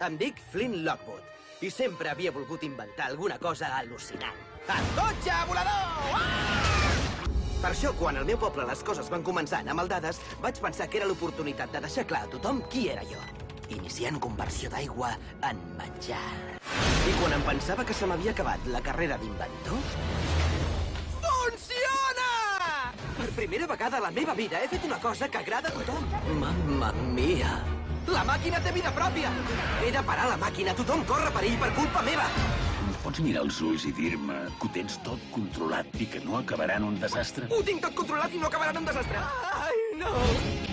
Em dic Flynn Lockwood i sempre havia volgut inventar alguna cosa al·lucinant. El cotxe volador! Ah! Per això, quan al meu poble les coses van començar a anar maldades, vaig pensar que era l'oportunitat de deixar clar a tothom qui era jo. Iniciant conversió d'aigua en menjar. I quan em pensava que se m'havia acabat la carrera d'inventor... Funciona! Per primera vegada a la meva vida he fet una cosa que agrada a tothom. Mamma mia! La màquina té vida pròpia! He de parar la màquina. Tothom corre perill per culpa meva. Em pots mirar els ulls i dir-me que ho tens tot controlat i que no acabarà en un desastre? Ho tinc tot controlat i no acabarà en un desastre. Ai, no!